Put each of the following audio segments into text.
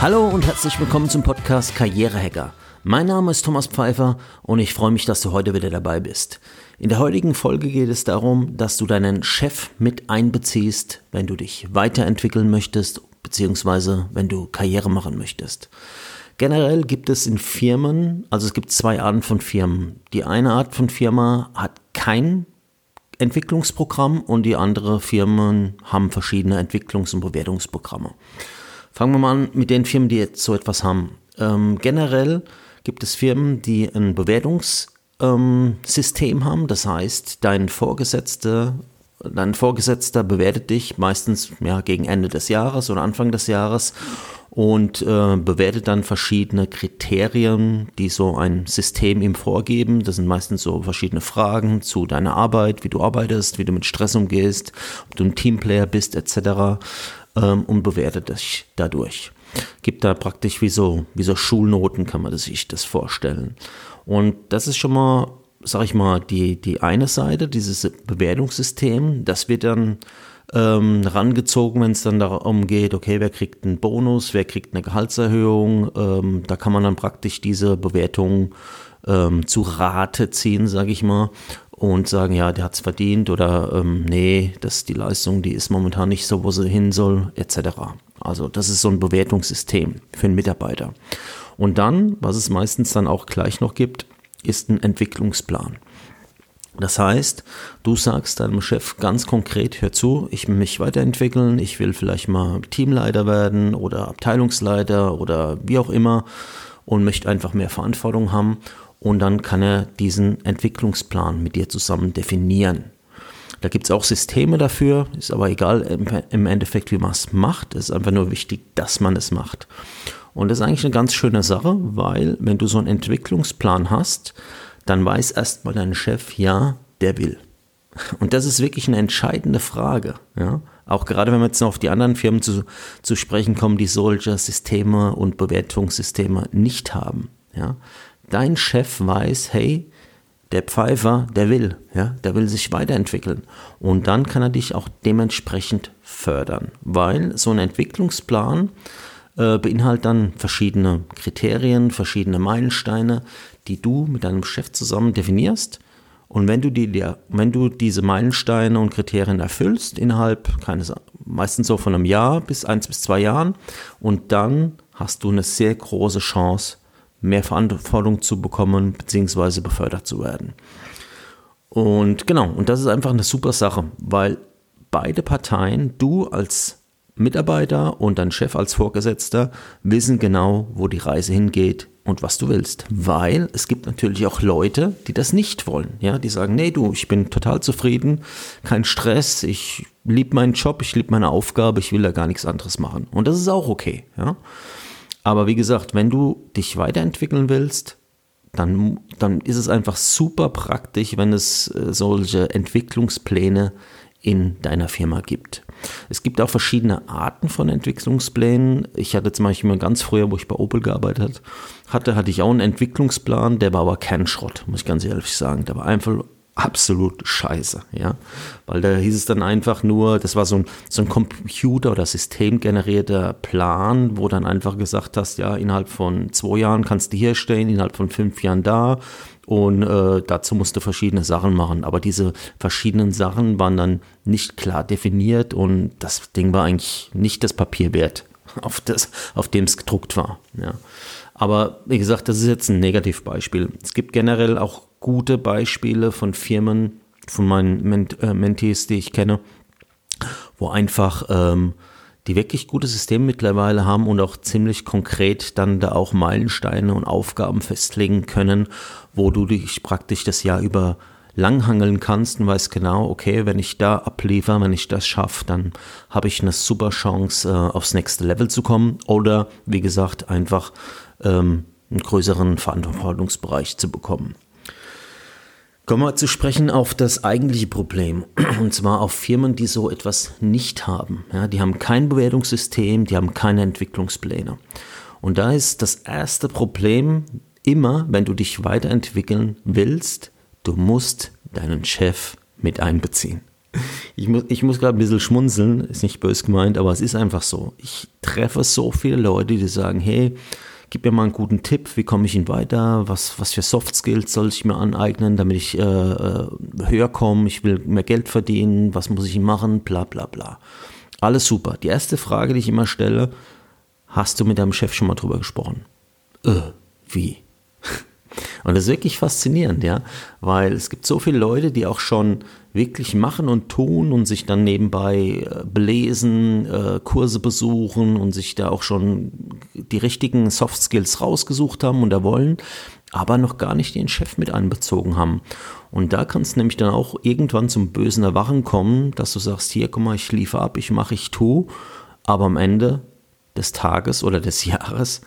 Hallo und herzlich willkommen zum Podcast Karrierehacker. Mein Name ist Thomas Pfeiffer und ich freue mich, dass du heute wieder dabei bist. In der heutigen Folge geht es darum, dass du deinen Chef mit einbeziehst, wenn du dich weiterentwickeln möchtest, beziehungsweise wenn du Karriere machen möchtest. Generell gibt es in Firmen, also es gibt zwei Arten von Firmen. Die eine Art von Firma hat kein Entwicklungsprogramm und die andere Firmen haben verschiedene Entwicklungs- und Bewertungsprogramme. Fangen wir mal an mit den Firmen, die jetzt so etwas haben. Ähm, generell gibt es Firmen, die ein Bewertungssystem ähm, haben. Das heißt, dein Vorgesetzter, dein Vorgesetzter bewertet dich meistens ja, gegen Ende des Jahres oder Anfang des Jahres und äh, bewertet dann verschiedene Kriterien, die so ein System ihm vorgeben. Das sind meistens so verschiedene Fragen zu deiner Arbeit, wie du arbeitest, wie du mit Stress umgehst, ob du ein Teamplayer bist etc. Ähm, und bewertet dich dadurch gibt da praktisch wie so, wie so Schulnoten, kann man sich das vorstellen. Und das ist schon mal, sag ich mal, die, die eine Seite, dieses Bewertungssystem. Das wird dann ähm, rangezogen, wenn es dann darum geht, okay, wer kriegt einen Bonus, wer kriegt eine Gehaltserhöhung. Ähm, da kann man dann praktisch diese Bewertung ähm, zu Rate ziehen, sage ich mal, und sagen, ja, der hat es verdient oder ähm, nee, das die Leistung, die ist momentan nicht so, wo sie hin soll, etc. Also das ist so ein Bewertungssystem für einen Mitarbeiter. Und dann, was es meistens dann auch gleich noch gibt, ist ein Entwicklungsplan. Das heißt, du sagst deinem Chef ganz konkret, hör zu, ich will mich weiterentwickeln, ich will vielleicht mal Teamleiter werden oder Abteilungsleiter oder wie auch immer und möchte einfach mehr Verantwortung haben. Und dann kann er diesen Entwicklungsplan mit dir zusammen definieren. Da gibt es auch Systeme dafür, ist aber egal im Endeffekt, wie man es macht. Es ist einfach nur wichtig, dass man es macht. Und das ist eigentlich eine ganz schöne Sache, weil wenn du so einen Entwicklungsplan hast, dann weiß erstmal dein Chef, ja, der will. Und das ist wirklich eine entscheidende Frage. Ja? Auch gerade wenn wir jetzt noch auf die anderen Firmen zu, zu sprechen kommen, die solche Systeme und Bewertungssysteme nicht haben. Ja? Dein Chef weiß, hey, der Pfeifer, der will, ja, der will sich weiterentwickeln. Und dann kann er dich auch dementsprechend fördern, weil so ein Entwicklungsplan äh, beinhaltet dann verschiedene Kriterien, verschiedene Meilensteine, die du mit deinem Chef zusammen definierst. Und wenn du, die, wenn du diese Meilensteine und Kriterien erfüllst, innerhalb keines, meistens so von einem Jahr bis eins bis zwei Jahren, und dann hast du eine sehr große Chance, mehr Verantwortung zu bekommen bzw. befördert zu werden. Und genau, und das ist einfach eine super Sache, weil beide Parteien, du als Mitarbeiter und dein Chef als Vorgesetzter, wissen genau, wo die Reise hingeht und was du willst. Weil es gibt natürlich auch Leute, die das nicht wollen. Ja, die sagen, nee, du, ich bin total zufrieden, kein Stress, ich liebe meinen Job, ich liebe meine Aufgabe, ich will da gar nichts anderes machen. Und das ist auch okay. Ja. Aber wie gesagt, wenn du dich weiterentwickeln willst, dann, dann ist es einfach super praktisch, wenn es äh, solche Entwicklungspläne in deiner Firma gibt. Es gibt auch verschiedene Arten von Entwicklungsplänen. Ich hatte zum Beispiel ganz früher, wo ich bei Opel gearbeitet hatte, hatte ich auch einen Entwicklungsplan, der war aber kein Schrott, muss ich ganz ehrlich sagen. Der war einfach absolut scheiße, ja. Weil da hieß es dann einfach nur, das war so ein, so ein Computer- oder systemgenerierter Plan, wo dann einfach gesagt hast, ja, innerhalb von zwei Jahren kannst du hier stehen, innerhalb von fünf Jahren da und äh, dazu musst du verschiedene Sachen machen. Aber diese verschiedenen Sachen waren dann nicht klar definiert und das Ding war eigentlich nicht das Papier wert, auf, auf dem es gedruckt war, ja. Aber wie gesagt, das ist jetzt ein Negativbeispiel. Es gibt generell auch gute Beispiele von Firmen, von meinen Ment äh, Mentees, die ich kenne, wo einfach ähm, die wirklich gute Systeme mittlerweile haben und auch ziemlich konkret dann da auch Meilensteine und Aufgaben festlegen können, wo du dich praktisch das Jahr über langhangeln kannst und weißt genau, okay, wenn ich da abliefere, wenn ich das schaffe, dann habe ich eine super Chance, äh, aufs nächste Level zu kommen oder wie gesagt, einfach ähm, einen größeren Verantwortungsbereich zu bekommen. Kommen wir zu sprechen auf das eigentliche Problem. Und zwar auf Firmen, die so etwas nicht haben. Ja, die haben kein Bewertungssystem, die haben keine Entwicklungspläne. Und da ist das erste Problem immer, wenn du dich weiterentwickeln willst, du musst deinen Chef mit einbeziehen. Ich muss, ich muss gerade ein bisschen schmunzeln, ist nicht böse gemeint, aber es ist einfach so. Ich treffe so viele Leute, die sagen, hey, gib mir mal einen guten Tipp, wie komme ich ihn weiter, was, was für Soft Skills soll ich mir aneignen, damit ich äh, äh höher komme, ich will mehr Geld verdienen, was muss ich machen, bla bla bla. Alles super. Die erste Frage, die ich immer stelle, hast du mit deinem Chef schon mal drüber gesprochen? Äh, wie? Und das ist wirklich faszinierend, ja, weil es gibt so viele Leute, die auch schon wirklich machen und tun und sich dann nebenbei äh, belesen, äh, Kurse besuchen und sich da auch schon die richtigen Soft Skills rausgesucht haben und da wollen, aber noch gar nicht den Chef mit einbezogen haben. Und da kann es nämlich dann auch irgendwann zum bösen Erwachen kommen, dass du sagst, hier, guck mal, ich liefere ab, ich mache, ich tue, aber am Ende des Tages oder des Jahres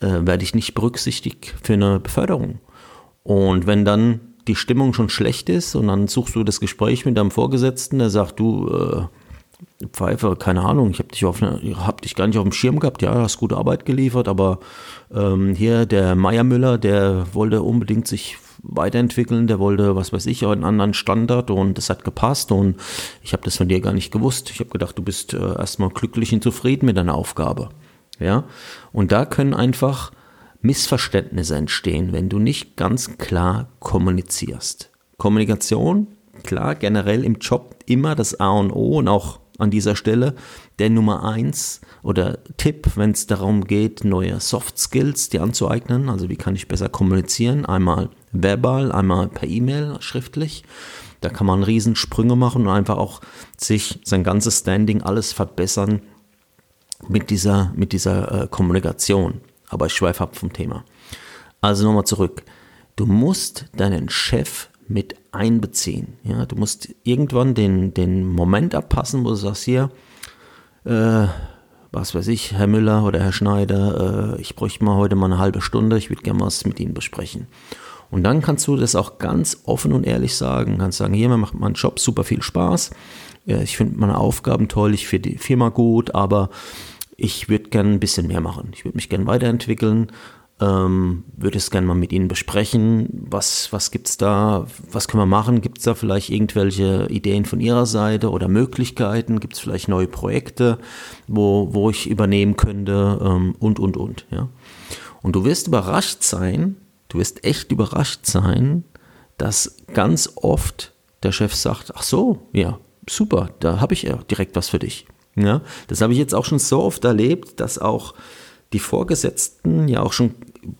äh, werde ich nicht berücksichtigt für eine Beförderung. Und wenn dann die Stimmung schon schlecht ist und dann suchst du das Gespräch mit deinem Vorgesetzten, der sagt, du, äh, Pfeife, keine Ahnung, ich habe dich, auf hab dich gar nicht auf dem Schirm gehabt, ja, hast gute Arbeit geliefert, aber ähm, hier der Meiermüller, der wollte unbedingt sich weiterentwickeln, der wollte, was weiß ich, einen anderen Standard und das hat gepasst und ich habe das von dir gar nicht gewusst. Ich habe gedacht, du bist äh, erstmal glücklich und zufrieden mit deiner Aufgabe. Ja, und da können einfach Missverständnisse entstehen, wenn du nicht ganz klar kommunizierst. Kommunikation, klar, generell im Job immer das A und O und auch an dieser Stelle der Nummer eins oder Tipp, wenn es darum geht, neue Soft Skills dir anzueignen. Also wie kann ich besser kommunizieren? Einmal verbal, einmal per E-Mail, schriftlich. Da kann man Riesensprünge machen und einfach auch sich sein ganzes Standing alles verbessern mit dieser, mit dieser äh, Kommunikation. Aber ich schweife ab vom Thema. Also nochmal zurück. Du musst deinen Chef mit einbeziehen. Ja, du musst irgendwann den, den Moment abpassen, wo du sagst, hier, äh, was weiß ich, Herr Müller oder Herr Schneider, äh, ich bräuchte mal heute mal eine halbe Stunde, ich würde gerne was mit Ihnen besprechen. Und dann kannst du das auch ganz offen und ehrlich sagen. Kannst sagen, hier, mir macht mein Job super viel Spaß. Ich finde meine Aufgaben toll, ich finde die Firma gut, aber ich würde gerne ein bisschen mehr machen. Ich würde mich gerne weiterentwickeln, ähm, würde es gerne mal mit Ihnen besprechen. Was, was gibt es da? Was können wir machen? Gibt es da vielleicht irgendwelche Ideen von Ihrer Seite oder Möglichkeiten? Gibt es vielleicht neue Projekte, wo, wo ich übernehmen könnte? Ähm, und, und, und. Ja? Und du wirst überrascht sein, du wirst echt überrascht sein, dass ganz oft der Chef sagt, ach so, ja, super, da habe ich ja direkt was für dich. Ja, das habe ich jetzt auch schon so oft erlebt, dass auch die Vorgesetzten ja auch schon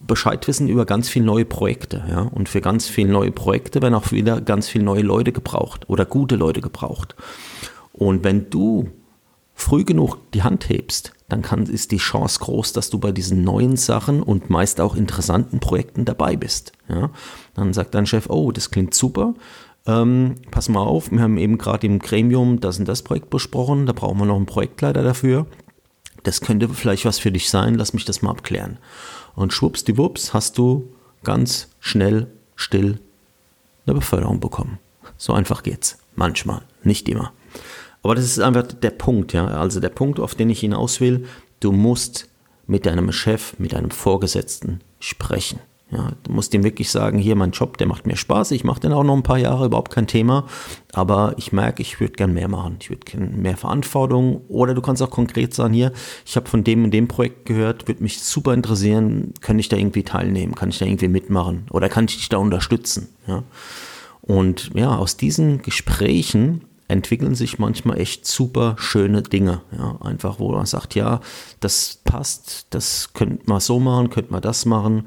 Bescheid wissen über ganz viele neue Projekte. Ja? Und für ganz viele neue Projekte werden auch wieder ganz viele neue Leute gebraucht oder gute Leute gebraucht. Und wenn du früh genug die Hand hebst, dann kann, ist die Chance groß, dass du bei diesen neuen Sachen und meist auch interessanten Projekten dabei bist. Ja? Dann sagt dein Chef, oh, das klingt super, ähm, pass mal auf, wir haben eben gerade im Gremium das und das Projekt besprochen, da brauchen wir noch einen Projektleiter dafür. Das könnte vielleicht was für dich sein, lass mich das mal abklären. Und schwuppsdiwupps hast du ganz schnell, still eine Beförderung bekommen. So einfach geht's. Manchmal, nicht immer. Aber das ist einfach der Punkt, ja. Also der Punkt, auf den ich hinaus will, du musst mit deinem Chef, mit deinem Vorgesetzten sprechen. Ja, du musst ihm wirklich sagen, hier mein Job, der macht mir Spaß, ich mache den auch noch ein paar Jahre, überhaupt kein Thema, aber ich merke, ich würde gern mehr machen, ich würde gern mehr Verantwortung oder du kannst auch konkret sagen, hier, ich habe von dem und dem Projekt gehört, würde mich super interessieren, kann ich da irgendwie teilnehmen, kann ich da irgendwie mitmachen oder kann ich dich da unterstützen, ja. Und ja, aus diesen Gesprächen entwickeln sich manchmal echt super schöne Dinge. Ja, einfach, wo man sagt, ja, das passt, das könnte man so machen, könnte man das machen.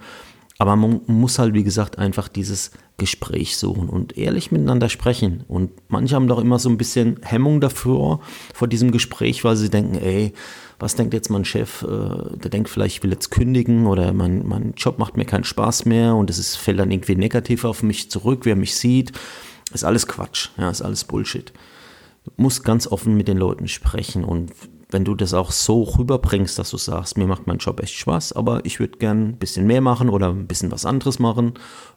Aber man muss halt, wie gesagt, einfach dieses Gespräch suchen und ehrlich miteinander sprechen. Und manche haben doch immer so ein bisschen Hemmung dafür, vor diesem Gespräch, weil sie denken, ey, was denkt jetzt mein Chef? Äh, der denkt vielleicht, ich will jetzt kündigen oder mein, mein Job macht mir keinen Spaß mehr und es fällt dann irgendwie negativ auf mich zurück, wer mich sieht. Ist alles Quatsch, ja, ist alles Bullshit. Du musst ganz offen mit den Leuten sprechen und wenn du das auch so rüberbringst, dass du sagst, mir macht mein Job echt Spaß, aber ich würde gern ein bisschen mehr machen oder ein bisschen was anderes machen,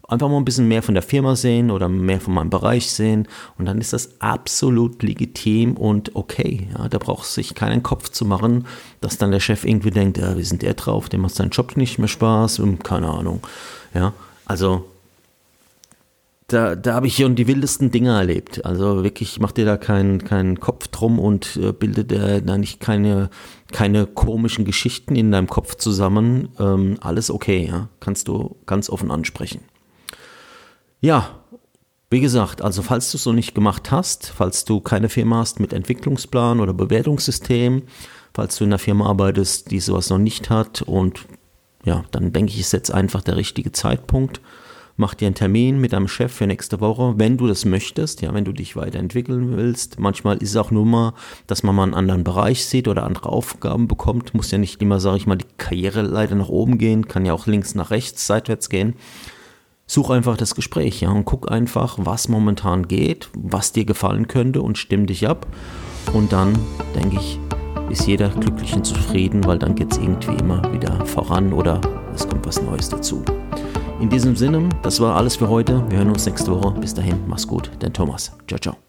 einfach mal ein bisschen mehr von der Firma sehen oder mehr von meinem Bereich sehen und dann ist das absolut legitim und okay. Ja, da braucht sich keinen Kopf zu machen, dass dann der Chef irgendwie denkt, ja, wie sind der drauf, dem macht sein Job nicht mehr Spaß, keine Ahnung. Ja, also da, da habe ich schon die wildesten Dinge erlebt. Also wirklich, mach dir da keinen keinen Kopf drum und äh, bilde da nicht keine, keine komischen Geschichten in deinem Kopf zusammen. Ähm, alles okay, ja. Kannst du ganz offen ansprechen. Ja, wie gesagt, also falls du es noch nicht gemacht hast, falls du keine Firma hast mit Entwicklungsplan oder Bewertungssystem, falls du in einer Firma arbeitest, die sowas noch nicht hat und ja, dann denke ich, ist jetzt einfach der richtige Zeitpunkt mach dir einen Termin mit deinem Chef für nächste Woche, wenn du das möchtest, ja, wenn du dich weiterentwickeln willst. Manchmal ist es auch nur mal, dass man mal einen anderen Bereich sieht oder andere Aufgaben bekommt. Muss ja nicht immer, sage ich mal, die Karriereleiter nach oben gehen, kann ja auch links nach rechts, seitwärts gehen. Such einfach das Gespräch, ja, und guck einfach, was momentan geht, was dir gefallen könnte und stimm dich ab. Und dann, denke ich, ist jeder glücklich und zufrieden, weil dann geht es irgendwie immer wieder voran oder es kommt was Neues dazu. In diesem Sinne, das war alles für heute. Wir hören uns nächste Woche. Bis dahin, mach's gut, dein Thomas. Ciao, ciao.